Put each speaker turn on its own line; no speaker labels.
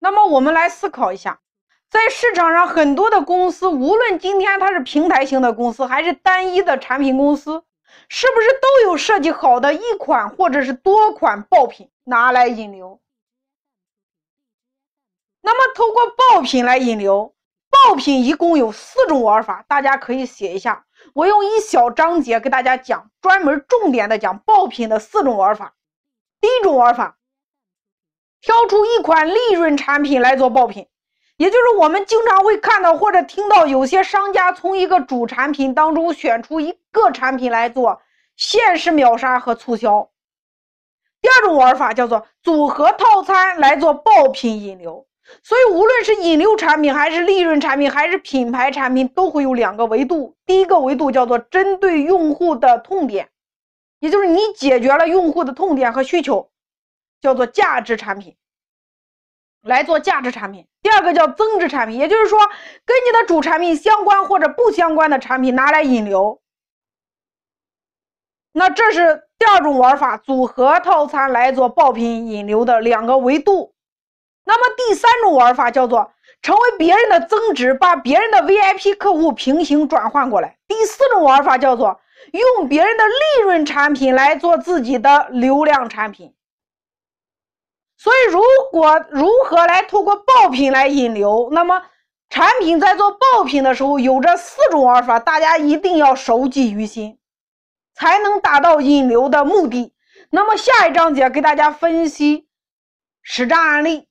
那么我们来思考一下，在市场上很多的公司，无论今天它是平台型的公司，还是单一的产品公司，是不是都有设计好的一款或者是多款爆品拿来引流？那么通过爆品来引流，爆品一共有四种玩法，大家可以写一下。我用一小章节给大家讲，专门重点的讲爆品的四种玩法。第一种玩法。挑出一款利润产品来做爆品，也就是我们经常会看到或者听到有些商家从一个主产品当中选出一个产品来做限时秒杀和促销。第二种玩法叫做组合套餐来做爆品引流。所以无论是引流产品，还是利润产品，还是品牌产品，都会有两个维度。第一个维度叫做针对用户的痛点，也就是你解决了用户的痛点和需求。叫做价值产品，来做价值产品。第二个叫增值产品，也就是说跟你的主产品相关或者不相关的产品拿来引流。那这是第二种玩法，组合套餐来做爆品引流的两个维度。那么第三种玩法叫做成为别人的增值，把别人的 VIP 客户平行转换过来。第四种玩法叫做用别人的利润产品来做自己的流量产品。所以，如果如何来通过爆品来引流？那么，产品在做爆品的时候，有这四种玩法，大家一定要熟记于心，才能达到引流的目的。那么，下一章节给大家分析实战案例。